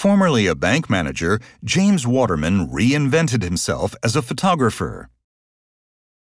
Formerly a bank manager, James Waterman reinvented himself as a photographer.